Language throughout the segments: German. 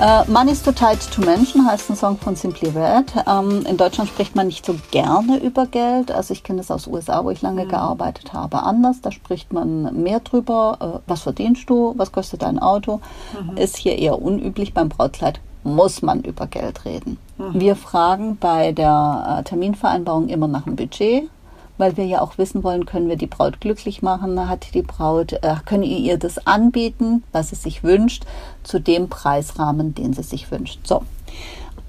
Uh, Money's Too Tight to Mention heißt ein Song von Simply Red. Um, ähm, in Deutschland spricht man nicht so gerne über Geld. Also ich kenne es aus USA, wo ich lange mhm. gearbeitet habe, anders. Da spricht man mehr drüber. Uh, was verdienst du? Was kostet dein Auto? Mhm. Ist hier eher unüblich. Beim Brautkleid muss man über Geld reden. Mhm. Wir fragen bei der uh, Terminvereinbarung immer nach dem Budget weil wir ja auch wissen wollen, können wir die Braut glücklich machen, hat die Braut, äh, können ihr das anbieten, was sie sich wünscht, zu dem Preisrahmen, den sie sich wünscht. So.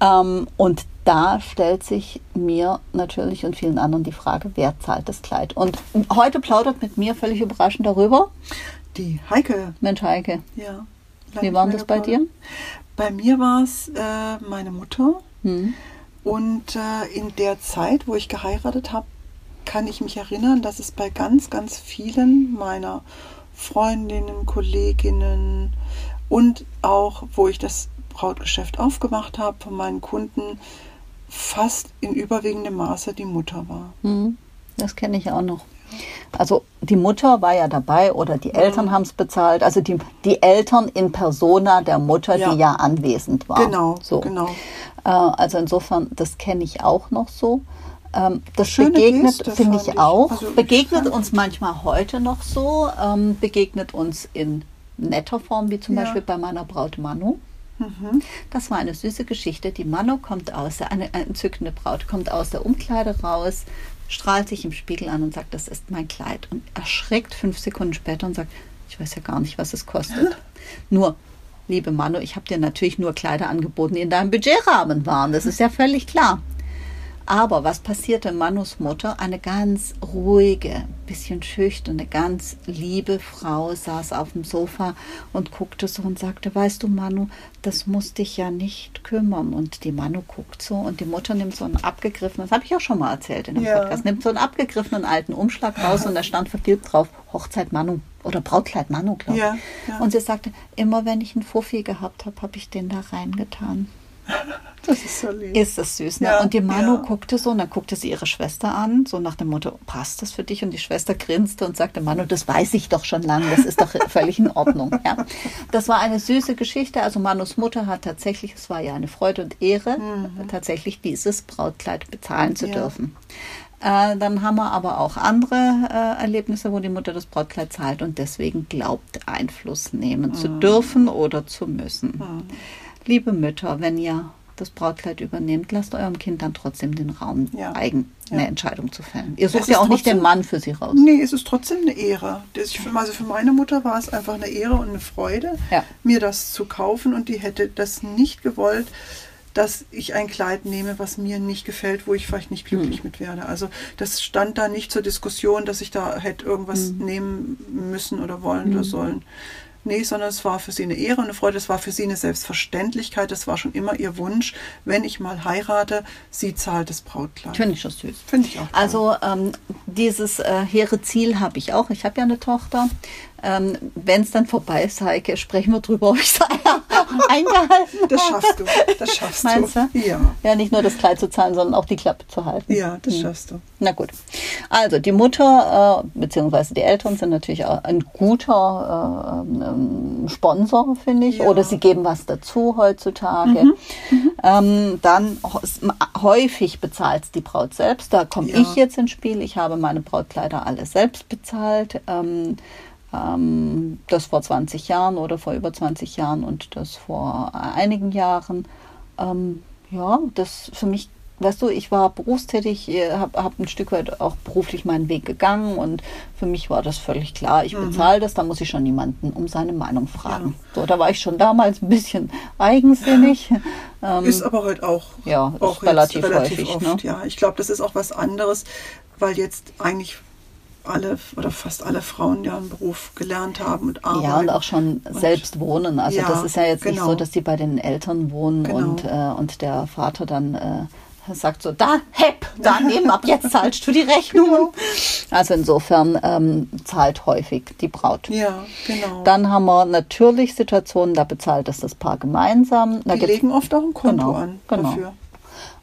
Ähm, und da stellt sich mir natürlich und vielen anderen die Frage, wer zahlt das Kleid? Und heute plaudert mit mir völlig überraschend darüber. Die Heike. Mensch, Heike. Ja. Wie war das bei dir? Bei mir war es äh, meine Mutter. Hm. Und äh, in der Zeit, wo ich geheiratet habe, kann ich mich erinnern, dass es bei ganz, ganz vielen meiner Freundinnen, Kolleginnen und auch, wo ich das Brautgeschäft aufgemacht habe, von meinen Kunden fast in überwiegendem Maße die Mutter war. Mhm. Das kenne ich auch noch. Also die Mutter war ja dabei oder die Eltern mhm. haben es bezahlt. Also die, die Eltern in persona der Mutter, ja. die ja anwesend war. Genau, so. genau. Äh, also insofern, das kenne ich auch noch so. Ähm, das Schöne begegnet, finde ich auch, also begegnet uns manchmal heute noch so, ähm, begegnet uns in netter Form, wie zum ja. Beispiel bei meiner Braut Manu. Mhm. Das war eine süße Geschichte. Die Manu kommt aus, der, eine, eine entzückende Braut, kommt aus der Umkleide raus, strahlt sich im Spiegel an und sagt, das ist mein Kleid. Und erschreckt fünf Sekunden später und sagt, ich weiß ja gar nicht, was es kostet. Nur, liebe Manu, ich habe dir natürlich nur Kleider angeboten, die in deinem Budgetrahmen waren. Das ist ja völlig klar. Aber was passierte? Manus Mutter, eine ganz ruhige, bisschen schüchterne, ganz liebe Frau, saß auf dem Sofa und guckte so und sagte, weißt du Manu, das muss dich ja nicht kümmern. Und die Manu guckt so und die Mutter nimmt so einen abgegriffenen, das habe ich auch schon mal erzählt in dem ja. Podcast, nimmt so einen abgegriffenen alten Umschlag raus und da stand vergilbt drauf, Hochzeit Manu oder Brautkleid Manu, glaube ich. Ja, ja. Und sie sagte, immer wenn ich einen Fuffi gehabt habe, habe ich den da reingetan. Das ist so lieb. Ist das süß, ne? Ja, und die Manu ja. guckte so und dann guckte sie ihre Schwester an, so nach dem Motto, passt das für dich? Und die Schwester grinste und sagte, Manu, das weiß ich doch schon lange, das ist doch völlig in Ordnung. Ja. Das war eine süße Geschichte. Also Manus Mutter hat tatsächlich, es war ja eine Freude und Ehre, mhm. tatsächlich dieses Brautkleid bezahlen zu ja. dürfen. Äh, dann haben wir aber auch andere äh, Erlebnisse, wo die Mutter das Brautkleid zahlt und deswegen glaubt, Einfluss nehmen mhm. zu dürfen oder zu müssen. Mhm. Liebe Mütter, wenn ihr das Brautkleid übernehmt, lasst eurem Kind dann trotzdem den Raum, ja. eigen eine ja. Entscheidung zu fällen. Ihr sucht ja auch trotzdem, nicht den Mann für sie raus. Nee, es ist trotzdem eine Ehre. Also für meine Mutter war es einfach eine Ehre und eine Freude, ja. mir das zu kaufen und die hätte das nicht gewollt, dass ich ein Kleid nehme, was mir nicht gefällt, wo ich vielleicht nicht glücklich mhm. mit werde. Also das stand da nicht zur Diskussion, dass ich da hätte irgendwas mhm. nehmen müssen oder wollen mhm. oder sollen. Nee, sondern es war für sie eine Ehre und eine Freude, es war für sie eine Selbstverständlichkeit, es war schon immer ihr Wunsch, wenn ich mal heirate, sie zahlt das Brautkleid. Finde ich schon süß. Finde ich auch. Toll. Also ähm, dieses äh, hehre Ziel habe ich auch. Ich habe ja eine Tochter. Ähm, Wenn es dann vorbei ist, Heike, sprechen wir drüber, ob ich es eingehalten Das schaffst du. Das schaffst Meinst du? Ja. Ja, nicht nur das Kleid zu zahlen, sondern auch die Klappe zu halten. Ja, das hm. schaffst du. Na gut. Also die Mutter äh, bzw. die Eltern sind natürlich auch ein guter äh, ähm, Sponsor, finde ich. Ja. Oder sie geben was dazu heutzutage. Mhm. Mhm. Ähm, dann häufig bezahlt die Braut selbst. Da komme ja. ich jetzt ins Spiel. Ich habe meine Brautkleider alle selbst bezahlt. Ähm, ähm, das vor 20 Jahren oder vor über 20 Jahren und das vor einigen Jahren. Ähm, ja, das für mich, weißt du, ich war berufstätig, äh, habe hab ein Stück weit auch beruflich meinen Weg gegangen und für mich war das völlig klar. Ich mhm. bezahle das, da muss ich schon niemanden um seine Meinung fragen. Ja. So, da war ich schon damals ein bisschen eigensinnig. Ähm, ist aber heute auch, ja, auch relativ, relativ häufig. Oft, ne? Ja, ich glaube, das ist auch was anderes, weil jetzt eigentlich alle oder fast alle Frauen ja einen Beruf gelernt haben und arbeiten. Ja, und auch schon und selbst wohnen. Also ja, das ist ja jetzt genau. nicht so, dass die bei den Eltern wohnen genau. und, äh, und der Vater dann äh, sagt so, da, hepp, da nehmen, ab jetzt zahlst du die Rechnung. Genau. Also insofern ähm, zahlt häufig die Braut. Ja, genau. Dann haben wir natürlich Situationen, da bezahlt es das Paar gemeinsam. Da die legen oft auch ein Konto genau, an genau. dafür.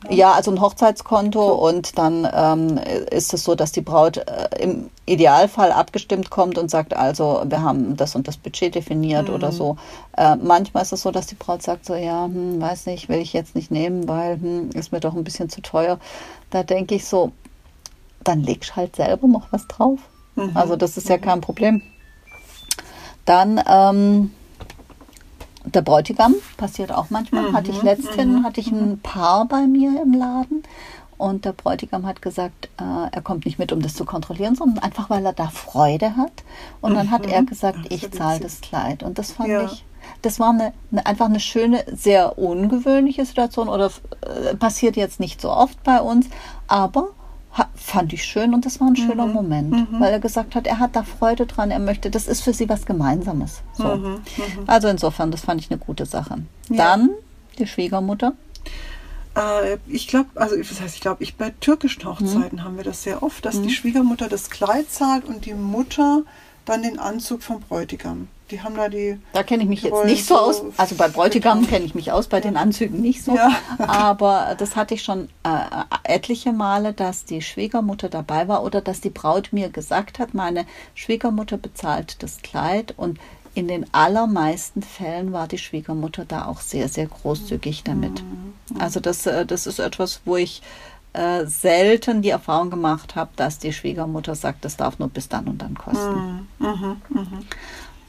Ja, also ein Hochzeitskonto und dann ähm, ist es so, dass die Braut äh, im Idealfall abgestimmt kommt und sagt, also wir haben das und das Budget definiert mhm. oder so. Äh, manchmal ist es so, dass die Braut sagt so, ja, hm, weiß nicht, will ich jetzt nicht nehmen, weil hm, ist mir doch ein bisschen zu teuer. Da denke ich so, dann legst halt selber noch was drauf. Mhm. Also das ist ja mhm. kein Problem. Dann ähm, der Bräutigam passiert auch manchmal. Mhm, hatte ich letzthin, mhm, hatte ich ein mhm. Paar bei mir im Laden. Und der Bräutigam hat gesagt, äh, er kommt nicht mit, um das zu kontrollieren, sondern einfach, weil er da Freude hat. Und dann hat er mhm. gesagt, ich zahle das Kleid. Und das fand ja. ich, das war eine, eine, einfach eine schöne, sehr ungewöhnliche Situation oder äh, passiert jetzt nicht so oft bei uns, aber fand ich schön und das war ein schöner mhm. Moment, mhm. weil er gesagt hat, er hat da Freude dran, er möchte, das ist für sie was Gemeinsames. So. Mhm. mhm. Also insofern, das fand ich eine gute Sache. Ja. Dann die Schwiegermutter. Äh, ich glaube, also das heißt, ich glaube, ich bei türkischen Hochzeiten mhm. haben wir das sehr oft, dass die. Schwiegermutter das Kleid zahlt und die Mutter dann den Anzug vom Bräutigam. Die haben da die. Da kenne ich mich jetzt nicht so aus. Also bei Bräutigam kenne ich mich aus, bei den Anzügen nicht so. Ja. Aber das hatte ich schon äh, etliche Male, dass die Schwiegermutter dabei war oder dass die Braut mir gesagt hat, meine Schwiegermutter bezahlt das Kleid und in den allermeisten Fällen war die Schwiegermutter da auch sehr, sehr großzügig damit. Mhm. Also das, äh, das ist etwas, wo ich äh, selten die Erfahrung gemacht habe, dass die Schwiegermutter sagt, das darf nur bis dann und dann kosten. Mhm. Mhm. mhm.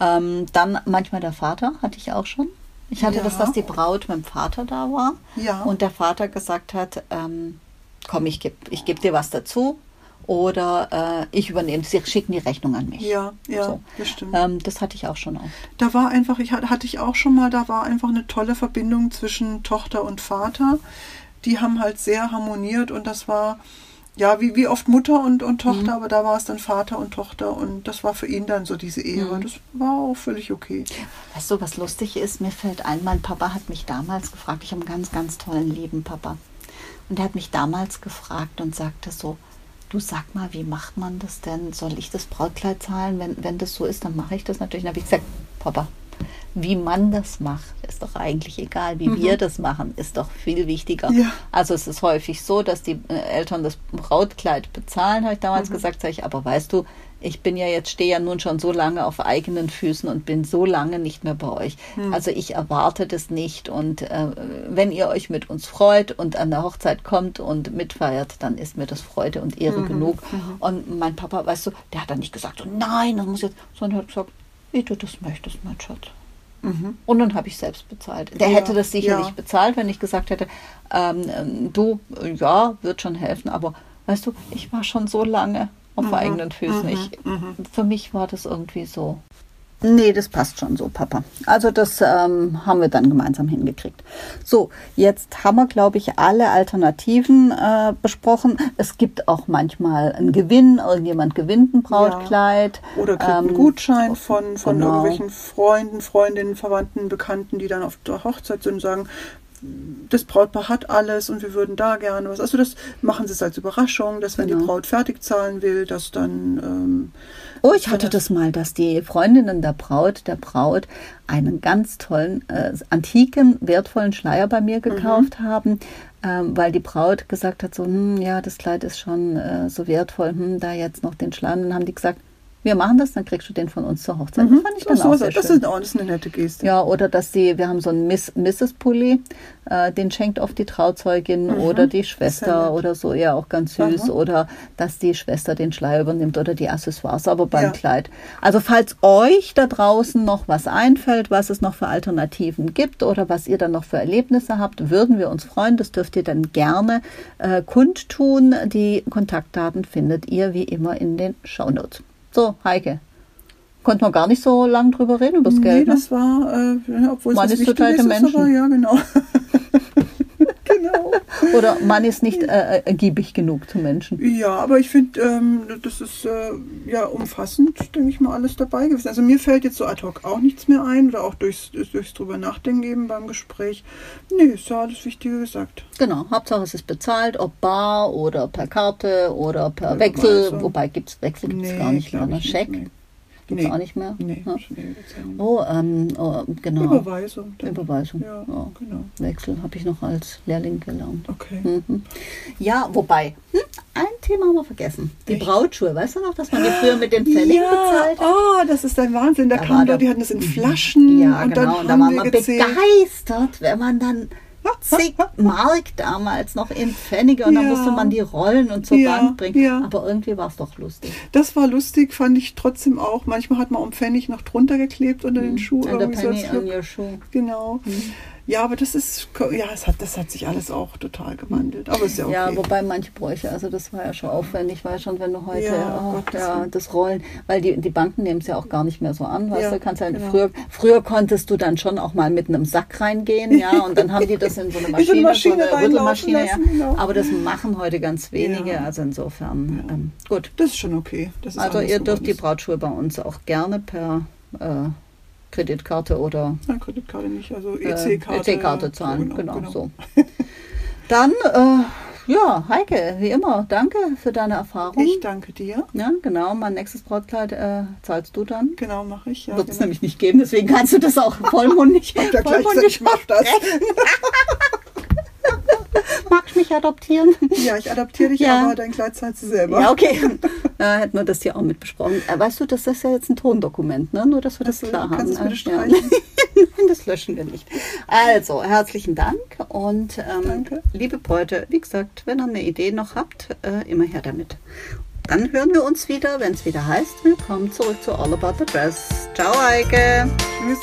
Ähm, dann manchmal der Vater, hatte ich auch schon. Ich hatte ja. das, dass die Braut mit dem Vater da war ja. und der Vater gesagt hat, ähm, komm, ich gebe ich geb dir was dazu oder äh, ich übernehme, sie schicken die Rechnung an mich. Ja, ja, so. das stimmt. Ähm, das hatte ich auch schon oft. Da war einfach, ich hatte ich auch schon mal, da war einfach eine tolle Verbindung zwischen Tochter und Vater. Die haben halt sehr harmoniert und das war, ja, wie, wie oft Mutter und, und Tochter, mhm. aber da war es dann Vater und Tochter und das war für ihn dann so diese Ehre. Mhm. Das war auch völlig okay. Weißt du, was lustig ist? Mir fällt ein, mein Papa hat mich damals gefragt, ich habe einen ganz, ganz tollen, lieben Papa. Und er hat mich damals gefragt und sagte so, du sag mal, wie macht man das denn? Soll ich das Brautkleid zahlen? Wenn, wenn das so ist, dann mache ich das natürlich. Dann habe ich gesagt, Papa, wie man das macht, ist doch eigentlich egal. Wie mhm. wir das machen, ist doch viel wichtiger. Ja. Also es ist häufig so, dass die äh, Eltern das Brautkleid bezahlen, habe ich damals mhm. gesagt, sage ich, aber weißt du, ich bin ja jetzt, stehe ja nun schon so lange auf eigenen Füßen und bin so lange nicht mehr bei euch. Mhm. Also ich erwarte das nicht. Und äh, wenn ihr euch mit uns freut und an der Hochzeit kommt und mitfeiert, dann ist mir das Freude und Ehre mhm. genug. Mhm. Und mein Papa, weißt du, der hat dann nicht gesagt, so, nein, das muss jetzt, sondern hat gesagt, wie du das möchtest, mein Schatz. Mhm. Und dann habe ich selbst bezahlt. Der ja, hätte das sicherlich ja. bezahlt, wenn ich gesagt hätte, ähm, ähm, du, ja, wird schon helfen, aber weißt du, ich war schon so lange auf mhm. eigenen Füßen. Mhm. Ich, mhm. für mich war das irgendwie so. Nee, das passt schon so, Papa. Also das ähm, haben wir dann gemeinsam hingekriegt. So, jetzt haben wir, glaube ich, alle Alternativen äh, besprochen. Es gibt auch manchmal einen Gewinn, irgendjemand gewinnt ein Brautkleid. Ja. Oder kriegt ähm, einen Gutschein von, von genau. irgendwelchen Freunden, Freundinnen, Verwandten, Bekannten, die dann auf der Hochzeit sind und sagen, das Brautpaar hat alles und wir würden da gerne was. Also das machen sie es als Überraschung, dass wenn genau. die Braut fertig zahlen will, dass dann. Ähm, oh, ich hatte das mal, dass die Freundinnen der Braut, der Braut einen ganz tollen, äh, antiken, wertvollen Schleier bei mir gekauft mhm. haben, ähm, weil die Braut gesagt hat, so, hm, ja, das Kleid ist schon äh, so wertvoll, hm, da jetzt noch den Schleier. Und dann haben die gesagt, wir machen das, dann kriegst du den von uns zur Hochzeit. Mhm. Das fand ich dann so, auch sehr das schön. Ist auch, das ist eine nette Geste. Ja, oder dass die, wir haben so einen Miss, Mrs. Pulli, äh, den schenkt oft die Trauzeugin mhm. oder die Schwester oder so, ja auch ganz süß. Mhm. Oder dass die Schwester den Schleier übernimmt oder die Accessoires, aber beim ja. Kleid. Also falls euch da draußen noch was einfällt, was es noch für Alternativen gibt oder was ihr dann noch für Erlebnisse habt, würden wir uns freuen. Das dürft ihr dann gerne äh, kundtun. Die Kontaktdaten findet ihr wie immer in den Shownotes. So, Heike. Konnte man gar nicht so lange drüber reden, über das nee, Geld. Nee, das war, äh, obwohl man es ist total ist. Aber, ja, genau. Oder man ist nicht äh, ergiebig genug zu Menschen. Ja, aber ich finde, ähm, das ist äh, ja umfassend, denke ich mal, alles dabei gewesen. Also mir fällt jetzt so ad hoc auch nichts mehr ein oder auch durchs, durchs drüber nachdenken eben beim Gespräch. Nee, ist ja alles Wichtige gesagt. Genau, Hauptsache es ist bezahlt, ob bar oder per Karte oder per Wechsel. Wobei gibt's Wechsel gibt es nee, gar nicht mehr. Ne? Scheck. Nee. Gibt es nee. auch nicht mehr? Nee, ja. Oh, ähm, oh, genau. Überweisung. Dann. Überweisung. Ja, oh. genau. Wechsel habe ich noch als Lehrling gelernt. Okay. Mhm. Ja, wobei, hm, ein Thema haben wir vergessen. Die Echt? Brautschuhe. Weißt du noch, dass man die früher mit den Pfennigen ja, bezahlt hat? Oh, das ist ein Wahnsinn. Da, da kamen Leute, die hatten das in Flaschen. Ja, und genau. Dann und da war man gezählt. begeistert, wenn man dann zig Mark damals noch in Pfennige und ja. dann musste man die rollen und zur ja, Bank bringen. Ja. Aber irgendwie war es doch lustig. Das war lustig, fand ich trotzdem auch. Manchmal hat man um Pfennig noch drunter geklebt unter mhm. den Schuh. Under penny on your shoe. Genau. Mhm. Ja, aber das ist, ja, es hat, das hat sich alles auch total gewandelt. Aber ist ja okay. Ja, wobei manche Bräuche, also das war ja schon aufwendig, weil schon, wenn du heute, ja, oh, ja das Rollen, weil die, die Banken nehmen es ja auch gar nicht mehr so an, weißt ja, du, kannst ja, genau. früher, früher konntest du dann schon auch mal mit einem Sack reingehen, ja, und dann haben die das in so eine Maschine, so eine, Rüttelmaschine, ja. Genau. Aber das machen heute ganz wenige, also insofern, ähm, gut. Das ist schon okay. Ist also ihr dürft die Brautschuhe bei uns auch gerne per äh, Kreditkarte oder. Nein, Kreditkarte nicht, also EC-Karte. Äh, EC-Karte e zahlen, genau, genau, genau. so. Dann, äh, ja, Heike, wie immer, danke für deine Erfahrung. Ich danke dir. Ja, genau. Mein nächstes Brautkleid äh, zahlst du dann. Genau, mache ich. Ja, Wird es genau. nämlich nicht geben, deswegen kannst du das auch vollmundig. vollmundig mach das. Mich adoptieren? Ja, ich adoptiere dich, ja. aber dein Kleid zahlst du selber. Ja, okay. Äh, hätten wir das hier auch mit besprochen. Äh, weißt du, das ist ja jetzt ein Tondokument, ne? nur dass wir das also, klar haben. Das, bitte ja. das löschen wir nicht. Also, herzlichen Dank und ähm, liebe Bräute, wie gesagt, wenn ihr eine Idee noch habt, äh, immer her damit. Dann hören wir uns wieder, wenn es wieder heißt, willkommen zurück zu All About the Dress. Ciao, Eike. Tschüss.